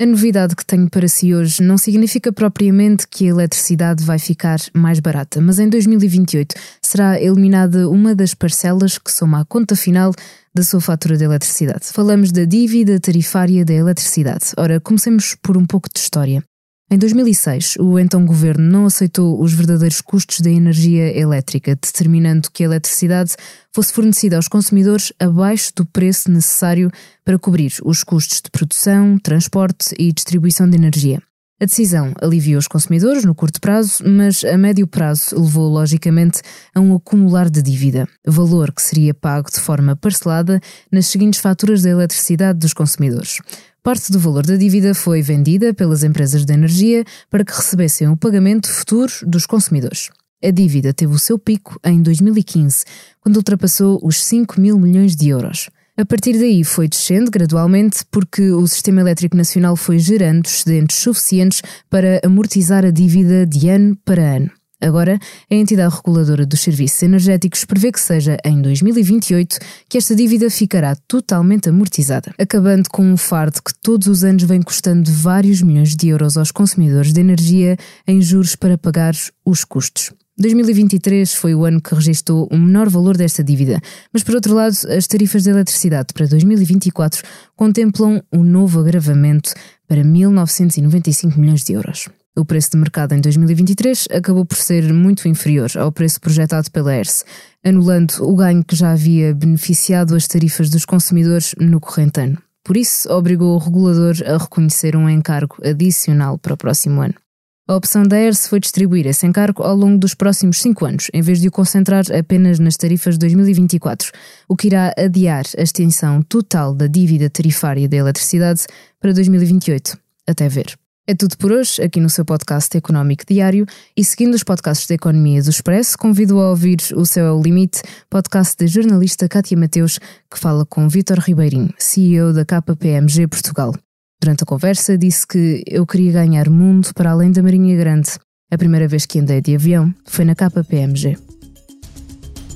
A novidade que tenho para si hoje não significa propriamente que a eletricidade vai ficar mais barata, mas em 2028 será eliminada uma das parcelas que soma a conta final da sua fatura de eletricidade. Falamos da dívida tarifária da eletricidade. Ora, comecemos por um pouco de história. Em 2006, o então governo não aceitou os verdadeiros custos da energia elétrica, determinando que a eletricidade fosse fornecida aos consumidores abaixo do preço necessário para cobrir os custos de produção, transporte e distribuição de energia. A decisão aliviou os consumidores no curto prazo, mas a médio prazo levou, logicamente, a um acumular de dívida, valor que seria pago de forma parcelada nas seguintes faturas da eletricidade dos consumidores. Parte do valor da dívida foi vendida pelas empresas de energia para que recebessem o pagamento futuro dos consumidores. A dívida teve o seu pico em 2015, quando ultrapassou os 5 mil milhões de euros. A partir daí foi descendo gradualmente porque o Sistema Elétrico Nacional foi gerando excedentes suficientes para amortizar a dívida de ano para ano. Agora, a entidade reguladora dos serviços energéticos prevê que seja em 2028 que esta dívida ficará totalmente amortizada, acabando com um fardo que todos os anos vem custando vários milhões de euros aos consumidores de energia em juros para pagar os custos. 2023 foi o ano que registrou o menor valor desta dívida, mas por outro lado, as tarifas de eletricidade para 2024 contemplam um novo agravamento para 1.995 milhões de euros. O preço de mercado em 2023 acabou por ser muito inferior ao preço projetado pela ERSE, anulando o ganho que já havia beneficiado as tarifas dos consumidores no corrente ano. Por isso, obrigou o regulador a reconhecer um encargo adicional para o próximo ano. A opção da ERSE foi distribuir esse encargo ao longo dos próximos cinco anos, em vez de o concentrar apenas nas tarifas de 2024, o que irá adiar a extensão total da dívida tarifária da eletricidade para 2028. Até ver. É tudo por hoje, aqui no seu podcast Económico Diário e seguindo os podcasts da Economia do Expresso, convido a ouvir O Céu é o Limite, podcast da jornalista Cátia Mateus, que fala com Vítor Ribeirinho, CEO da KPMG Portugal. Durante a conversa, disse que eu queria ganhar mundo para além da Marinha Grande. A primeira vez que andei de avião foi na KPMG.